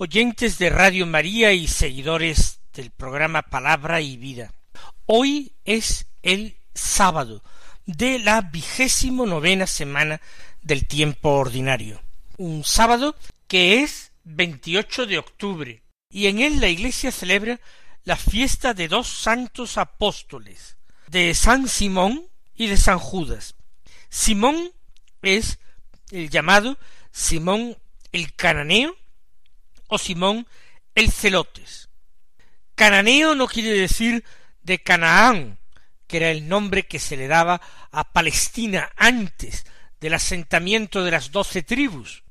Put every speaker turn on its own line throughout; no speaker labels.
oyentes de Radio María y seguidores del programa Palabra y Vida. Hoy es el sábado de la vigésimo novena semana del tiempo ordinario. Un sábado que es 28 de octubre y en él la Iglesia celebra la fiesta de dos santos apóstoles, de San Simón y de San Judas. Simón es el llamado Simón el cananeo o Simón el celotes. Cananeo no quiere decir de Canaán, que era el nombre que se le daba a Palestina antes del asentamiento de las doce tribus,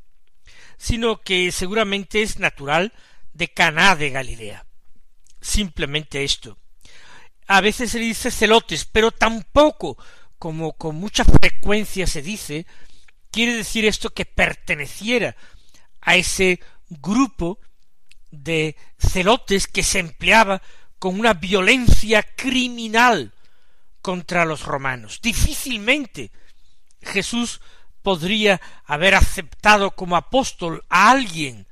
sino que seguramente es natural de Caná de Galilea. Simplemente esto. A veces se dice celotes, pero tampoco, como con mucha frecuencia se dice, quiere decir esto que perteneciera a ese grupo de celotes que se empleaba con una violencia criminal contra los romanos. Difícilmente Jesús podría haber aceptado como apóstol a alguien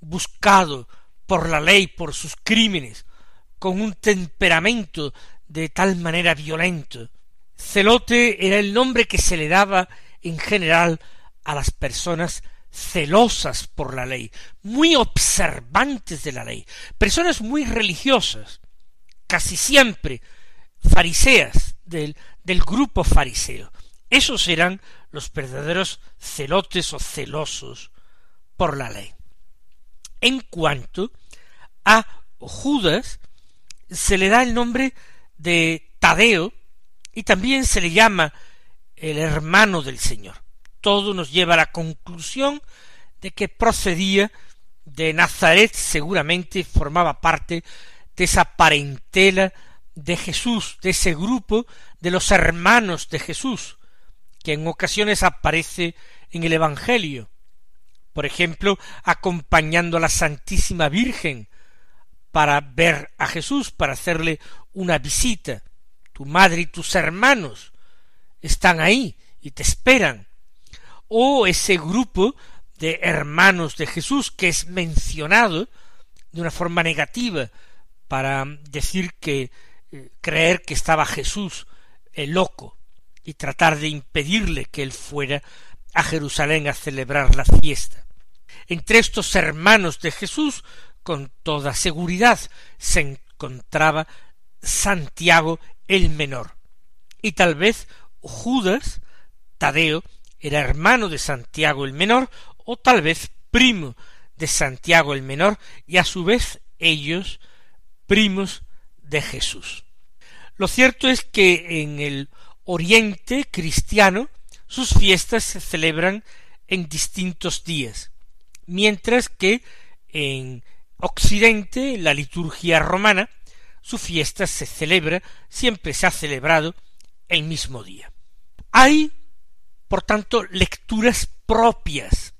buscado por la ley, por sus crímenes, con un temperamento de tal manera violento. Celote era el nombre que se le daba en general a las personas celosas por la ley, muy observantes de la ley, personas muy religiosas, casi siempre fariseas del, del grupo fariseo. Esos eran los verdaderos celotes o celosos por la ley. En cuanto a Judas, se le da el nombre de Tadeo y también se le llama el hermano del Señor. Todo nos lleva a la conclusión de que procedía de Nazaret, seguramente formaba parte de esa parentela de Jesús, de ese grupo de los hermanos de Jesús, que en ocasiones aparece en el Evangelio, por ejemplo, acompañando a la Santísima Virgen para ver a Jesús, para hacerle una visita. Tu madre y tus hermanos están ahí y te esperan. O ese grupo de hermanos de Jesús que es mencionado de una forma negativa para decir que eh, creer que estaba Jesús el loco y tratar de impedirle que él fuera a Jerusalén a celebrar la fiesta. Entre estos hermanos de Jesús, con toda seguridad, se encontraba Santiago el menor, y tal vez Judas, Tadeo, era hermano de Santiago el menor, o tal vez primo de Santiago el menor, y a su vez ellos primos de Jesús. Lo cierto es que en el Oriente cristiano sus fiestas se celebran en distintos días, mientras que en Occidente, en la liturgia romana, su fiesta se celebra, siempre se ha celebrado el mismo día. Hay, por tanto, lecturas propias.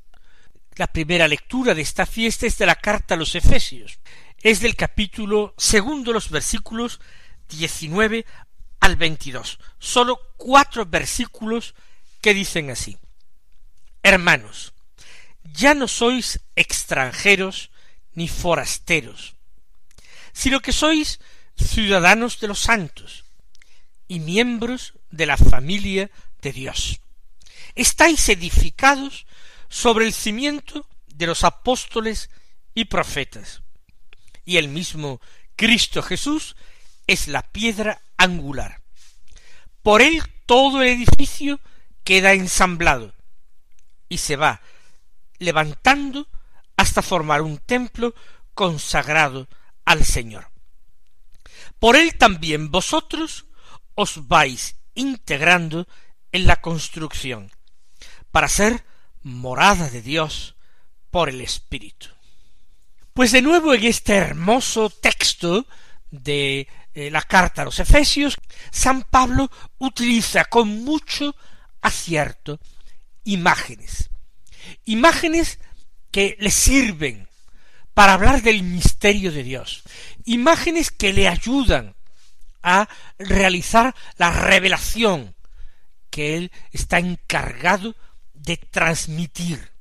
La primera lectura de esta fiesta es de la carta a los Efesios. Es del capítulo segundo, los versículos diecinueve al veintidós. Solo cuatro versículos que dicen así. Hermanos, ya no sois extranjeros ni forasteros, sino que sois ciudadanos de los santos y miembros de la familia de Dios. Estáis edificados sobre el cimiento de los apóstoles y profetas, y el mismo Cristo Jesús es la piedra angular. Por él todo el edificio queda ensamblado y se va levantando hasta formar un templo consagrado al Señor. Por él también vosotros os vais integrando en la construcción, para ser morada de Dios por el Espíritu. Pues de nuevo en este hermoso texto de eh, la carta a los Efesios, San Pablo utiliza con mucho acierto imágenes. Imágenes que le sirven para hablar del misterio de Dios. Imágenes que le ayudan a realizar la revelación que él está encargado de transmitir.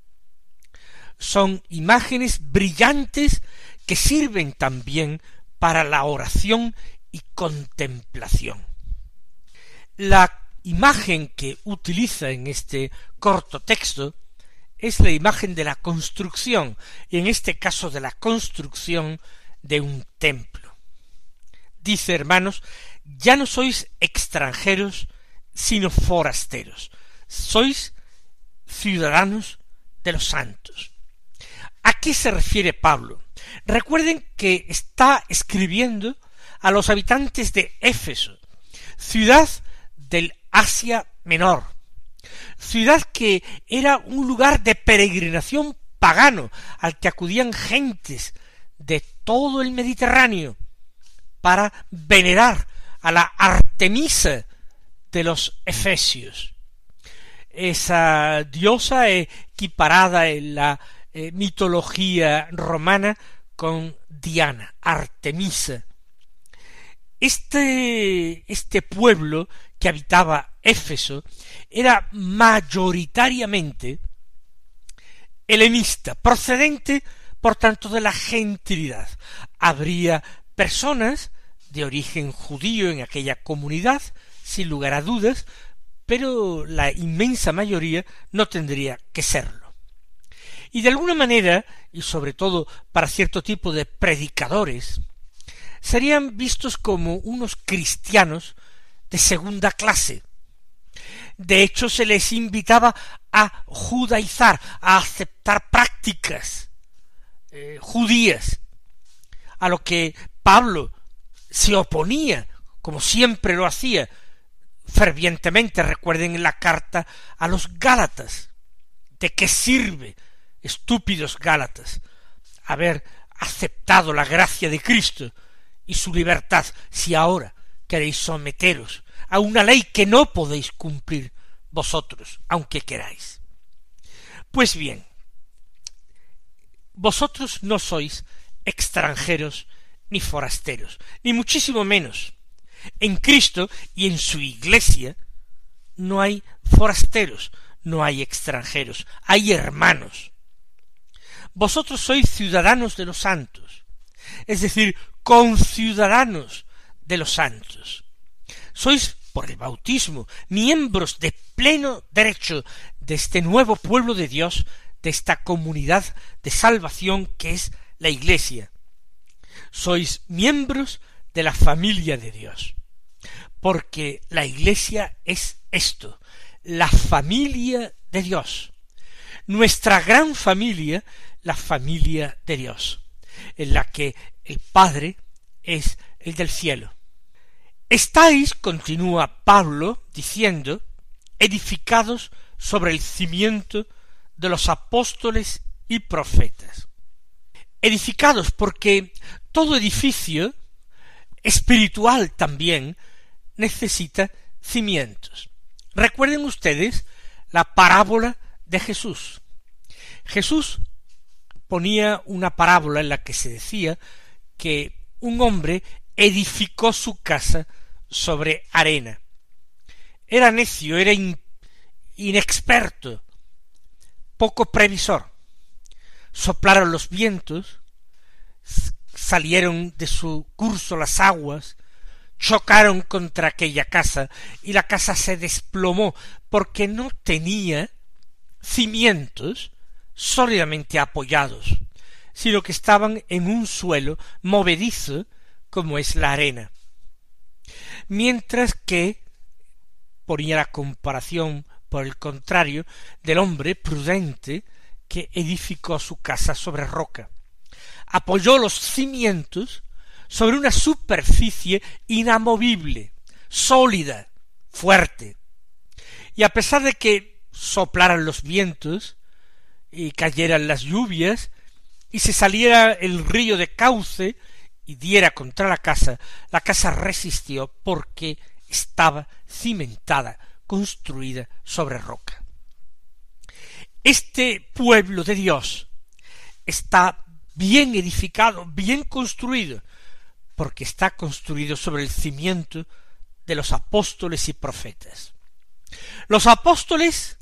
Son imágenes brillantes que sirven también para la oración y contemplación. La imagen que utiliza en este corto texto es la imagen de la construcción, y en este caso de la construcción de un templo. Dice, hermanos, ya no sois extranjeros, sino forasteros, sois ciudadanos de los santos. ¿A qué se refiere Pablo? Recuerden que está escribiendo a los habitantes de Éfeso, ciudad del Asia Menor, ciudad que era un lugar de peregrinación pagano al que acudían gentes de todo el Mediterráneo para venerar a la Artemisa de los Efesios, esa diosa equiparada en la eh, mitología romana con Diana, Artemisa. Este, este pueblo que habitaba Éfeso era mayoritariamente helenista, procedente, por tanto, de la gentilidad. Habría personas de origen judío en aquella comunidad, sin lugar a dudas, pero la inmensa mayoría no tendría que serlo. Y de alguna manera, y sobre todo para cierto tipo de predicadores, serían vistos como unos cristianos de segunda clase. De hecho, se les invitaba a judaizar, a aceptar prácticas eh, judías, a lo que Pablo se oponía, como siempre lo hacía, fervientemente, recuerden la carta a los Gálatas. ¿De qué sirve, estúpidos Gálatas, haber aceptado la gracia de Cristo y su libertad si ahora queréis someteros a una ley que no podéis cumplir vosotros, aunque queráis? Pues bien, vosotros no sois extranjeros ni forasteros, ni muchísimo menos. En Cristo y en su Iglesia no hay forasteros, no hay extranjeros, hay hermanos. Vosotros sois ciudadanos de los santos, es decir, conciudadanos de los santos. Sois, por el bautismo, miembros de pleno derecho de este nuevo pueblo de Dios, de esta comunidad de salvación que es la Iglesia, sois miembros de la familia de Dios. Porque la Iglesia es esto, la familia de Dios. Nuestra gran familia, la familia de Dios, en la que el Padre es el del cielo. Estáis, continúa Pablo diciendo, edificados sobre el cimiento de los apóstoles y profetas. Edificados porque todo edificio espiritual también necesita cimientos. Recuerden ustedes la parábola de Jesús. Jesús ponía una parábola en la que se decía que un hombre edificó su casa sobre arena. Era necio, era inexperto, poco previsor. Soplaron los vientos, salieron de su curso las aguas, chocaron contra aquella casa y la casa se desplomó porque no tenía cimientos sólidamente apoyados, sino que estaban en un suelo movedizo como es la arena. Mientras que ponía la comparación, por el contrario, del hombre prudente que edificó su casa sobre roca apoyó los cimientos sobre una superficie inamovible, sólida, fuerte. Y a pesar de que soplaran los vientos y cayeran las lluvias y se saliera el río de cauce y diera contra la casa, la casa resistió porque estaba cimentada, construida sobre roca. Este pueblo de Dios está bien edificado, bien construido, porque está construido sobre el cimiento de los apóstoles y profetas. Los apóstoles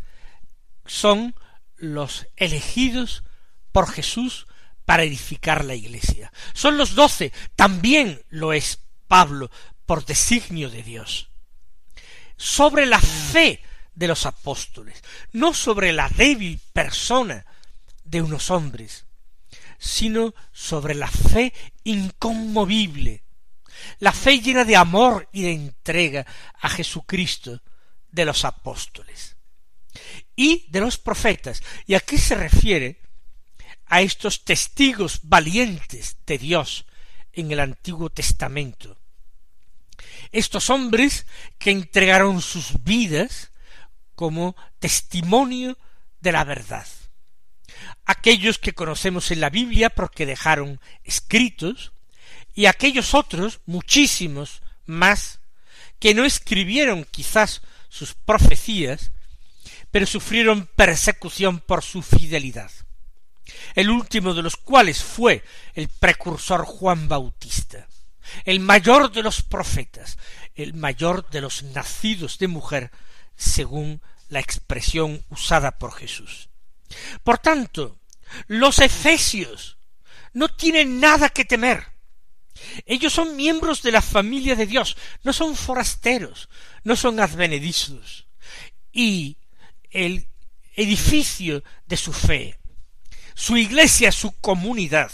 son los elegidos por Jesús para edificar la iglesia. Son los doce, también lo es Pablo por designio de Dios. Sobre la fe de los apóstoles, no sobre la débil persona de unos hombres, sino sobre la fe inconmovible, la fe llena de amor y de entrega a Jesucristo de los apóstoles y de los profetas. ¿Y a qué se refiere? A estos testigos valientes de Dios en el Antiguo Testamento. Estos hombres que entregaron sus vidas como testimonio de la verdad. Aquellos que conocemos en la Biblia porque dejaron escritos, y aquellos otros, muchísimos más, que no escribieron quizás sus profecías, pero sufrieron persecución por su fidelidad. El último de los cuales fue el precursor Juan Bautista, el mayor de los profetas, el mayor de los nacidos de mujer, según la expresión usada por Jesús. Por tanto, los efesios no tienen nada que temer. Ellos son miembros de la familia de Dios, no son forasteros, no son advenedizos. Y el edificio de su fe, su iglesia, su comunidad,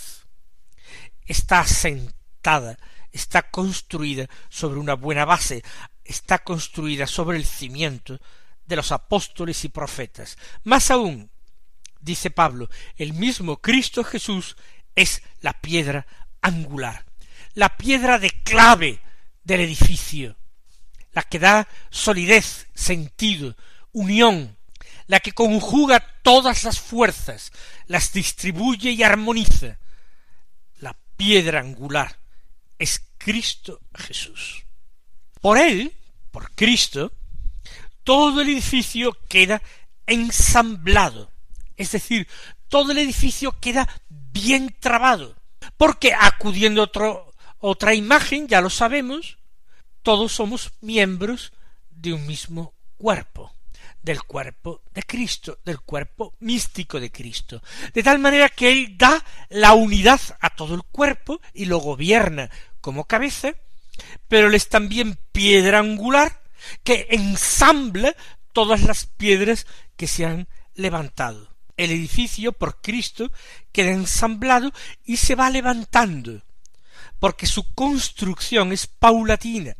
está asentada, está construida sobre una buena base, está construida sobre el cimiento de los apóstoles y profetas. Más aún, dice Pablo, el mismo Cristo Jesús es la piedra angular, la piedra de clave del edificio, la que da solidez, sentido, unión, la que conjuga todas las fuerzas, las distribuye y armoniza. La piedra angular es Cristo Jesús. Por él, por Cristo, todo el edificio queda ensamblado, es decir, todo el edificio queda bien trabado, porque acudiendo a otra imagen, ya lo sabemos, todos somos miembros de un mismo cuerpo del cuerpo de Cristo, del cuerpo místico de Cristo, de tal manera que Él da la unidad a todo el cuerpo y lo gobierna como cabeza, pero Él es también piedra angular que ensambla todas las piedras que se han levantado. El edificio por Cristo queda ensamblado y se va levantando, porque su construcción es paulatina,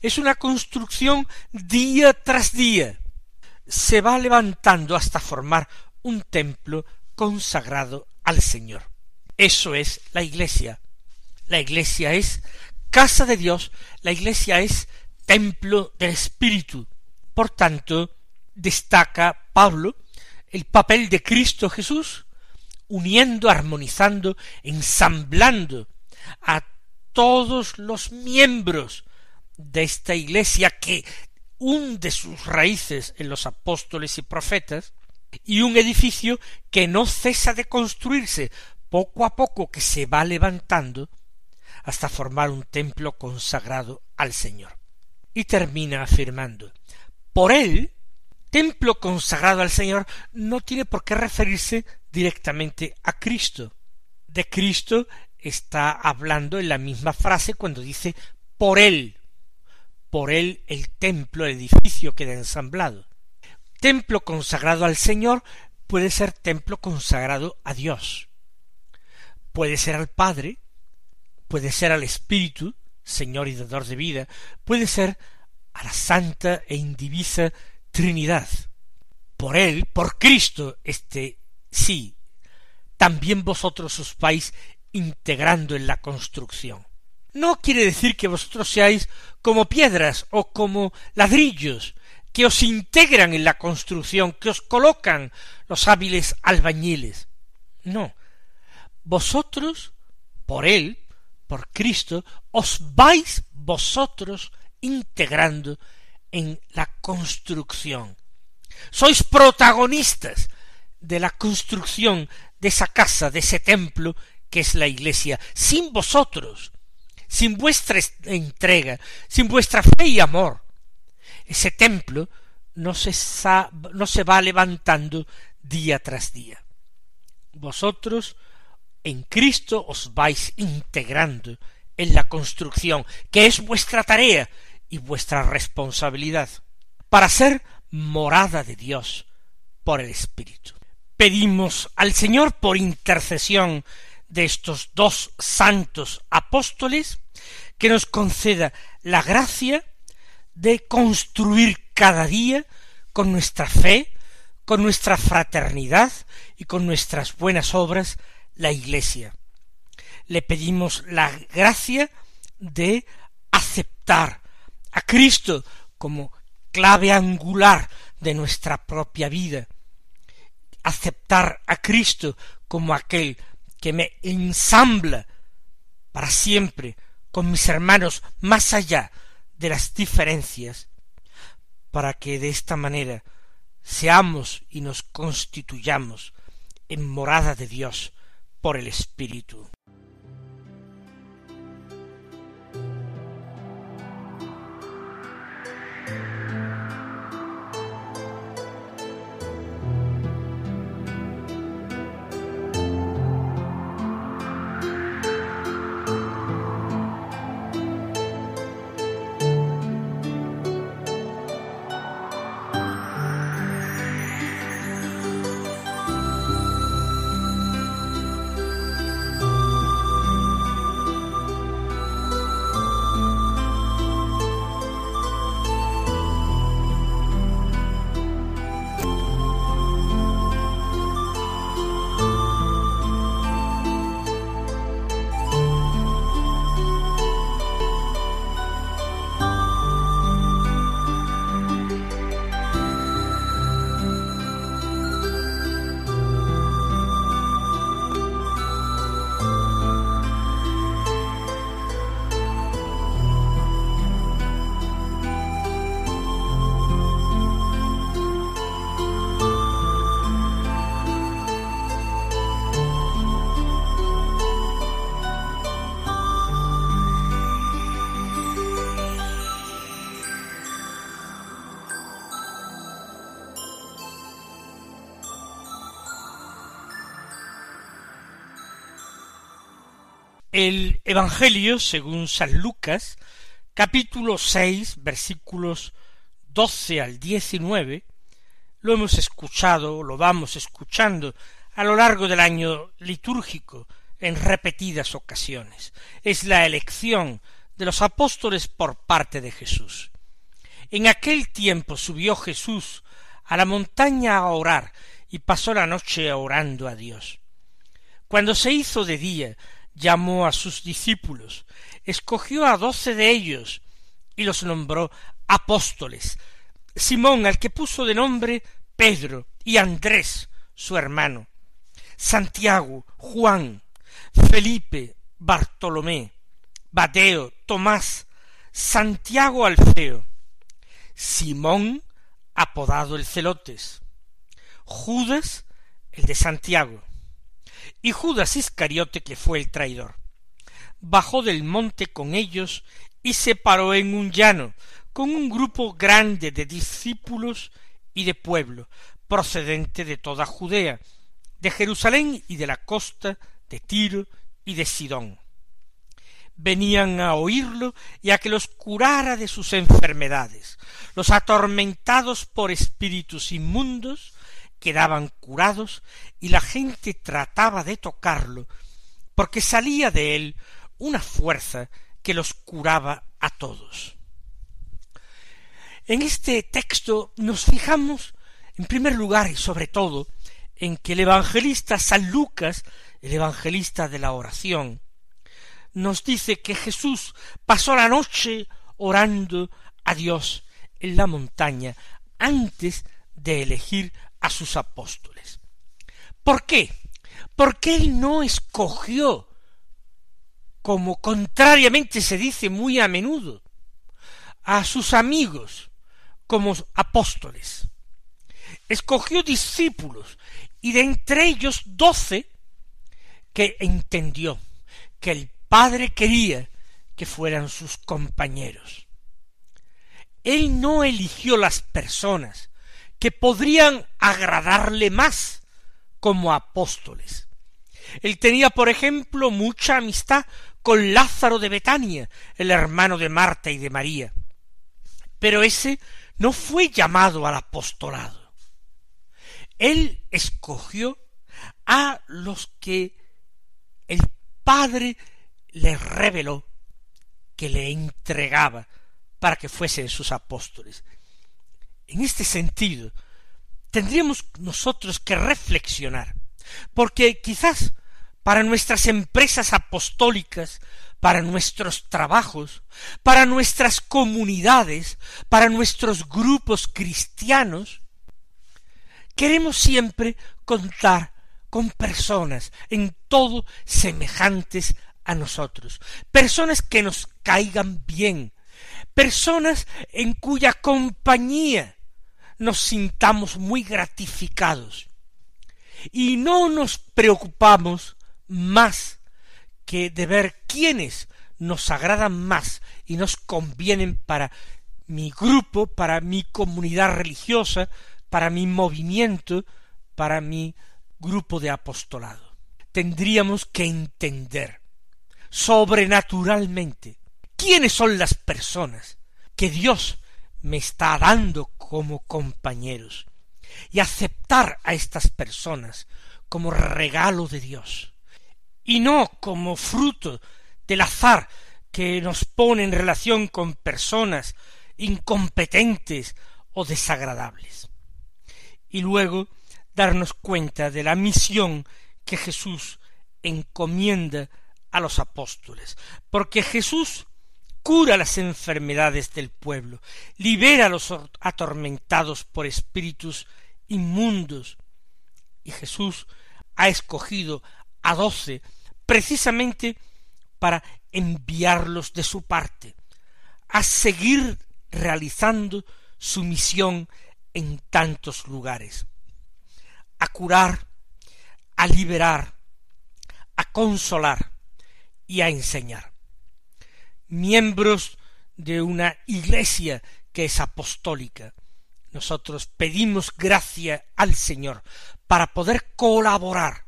es una construcción día tras día, se va levantando hasta formar un templo consagrado al Señor. Eso es la iglesia. La iglesia es casa de Dios, la iglesia es templo del Espíritu. Por tanto, destaca Pablo el papel de Cristo Jesús, uniendo, armonizando, ensamblando a todos los miembros de esta iglesia que hunde sus raíces en los apóstoles y profetas, y un edificio que no cesa de construirse poco a poco que se va levantando hasta formar un templo consagrado al Señor. Y termina afirmando, por él, templo consagrado al Señor no tiene por qué referirse directamente a Cristo. De Cristo está hablando en la misma frase cuando dice por él, por él el templo, el edificio queda ensamblado. Templo consagrado al Señor puede ser templo consagrado a Dios. Puede ser al Padre, puede ser al Espíritu, Señor y dador de vida, puede ser a la santa e indivisa Trinidad. Por él, por Cristo, este sí, también vosotros os vais integrando en la construcción no quiere decir que vosotros seáis como piedras o como ladrillos, que os integran en la construcción, que os colocan los hábiles albañiles. No. vosotros, por Él, por Cristo, os vais vosotros integrando en la construcción. Sois protagonistas de la construcción de esa casa, de ese templo que es la iglesia. Sin vosotros, sin vuestra entrega, sin vuestra fe y amor, ese templo no se, no se va levantando día tras día. Vosotros en Cristo os vais integrando en la construcción, que es vuestra tarea y vuestra responsabilidad, para ser morada de Dios por el Espíritu. Pedimos al Señor por intercesión de estos dos santos apóstoles que nos conceda la gracia de construir cada día con nuestra fe, con nuestra fraternidad y con nuestras buenas obras la Iglesia. Le pedimos la gracia de aceptar a Cristo como clave angular de nuestra propia vida, aceptar a Cristo como aquel que me ensambla para siempre con mis hermanos más allá de las diferencias, para que de esta manera seamos y nos constituyamos en morada de Dios por el Espíritu. El Evangelio, según San Lucas, capítulo seis, versículos doce al diecinueve, lo hemos escuchado, lo vamos escuchando a lo largo del año litúrgico en repetidas ocasiones. Es la elección de los apóstoles por parte de Jesús. En aquel tiempo subió Jesús a la montaña a orar y pasó la noche orando a Dios. Cuando se hizo de día, llamó a sus discípulos, escogió a doce de ellos y los nombró apóstoles. Simón, al que puso de nombre Pedro, y Andrés, su hermano, Santiago, Juan, Felipe, Bartolomé, Badeo, Tomás, Santiago Alfeo, Simón, apodado el Celotes, Judas, el de Santiago, y Judas Iscariote, que fue el traidor. Bajó del monte con ellos y se paró en un llano, con un grupo grande de discípulos y de pueblo, procedente de toda Judea, de Jerusalén y de la costa de Tiro y de Sidón. Venían a oírlo y a que los curara de sus enfermedades. Los atormentados por espíritus inmundos quedaban curados y la gente trataba de tocarlo, porque salía de él una fuerza que los curaba a todos. En este texto nos fijamos, en primer lugar y sobre todo, en que el evangelista San Lucas, el evangelista de la oración, nos dice que Jesús pasó la noche orando a Dios en la montaña antes de elegir a sus apóstoles. ¿Por qué? Porque él no escogió, como contrariamente se dice muy a menudo, a sus amigos como apóstoles. Escogió discípulos y de entre ellos doce que entendió que el Padre quería que fueran sus compañeros. Él no eligió las personas que podrían agradarle más como apóstoles. Él tenía, por ejemplo, mucha amistad con Lázaro de Betania, el hermano de Marta y de María. Pero ese no fue llamado al apostolado. Él escogió a los que el Padre le reveló que le entregaba para que fuesen sus apóstoles. En este sentido, tendríamos nosotros que reflexionar, porque quizás para nuestras empresas apostólicas, para nuestros trabajos, para nuestras comunidades, para nuestros grupos cristianos, queremos siempre contar con personas en todo semejantes a nosotros, personas que nos caigan bien, personas en cuya compañía nos sintamos muy gratificados y no nos preocupamos más que de ver quiénes nos agradan más y nos convienen para mi grupo, para mi comunidad religiosa, para mi movimiento, para mi grupo de apostolado. Tendríamos que entender sobrenaturalmente quiénes son las personas que Dios me está dando como compañeros y aceptar a estas personas como regalo de Dios y no como fruto del azar que nos pone en relación con personas incompetentes o desagradables. Y luego darnos cuenta de la misión que Jesús encomienda a los apóstoles, porque Jesús cura las enfermedades del pueblo, libera a los atormentados por espíritus inmundos. Y Jesús ha escogido a doce precisamente para enviarlos de su parte, a seguir realizando su misión en tantos lugares, a curar, a liberar, a consolar, y a enseñar. Miembros de una iglesia que es apostólica, nosotros pedimos gracia al Señor para poder colaborar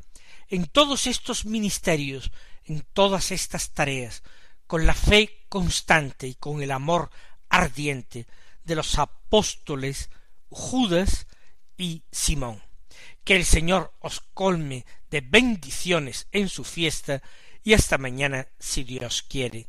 en todos estos ministerios, en todas estas tareas, con la fe constante y con el amor ardiente de los apóstoles Judas y Simón. Que el Señor os colme de bendiciones en su fiesta y hasta mañana si Dios quiere.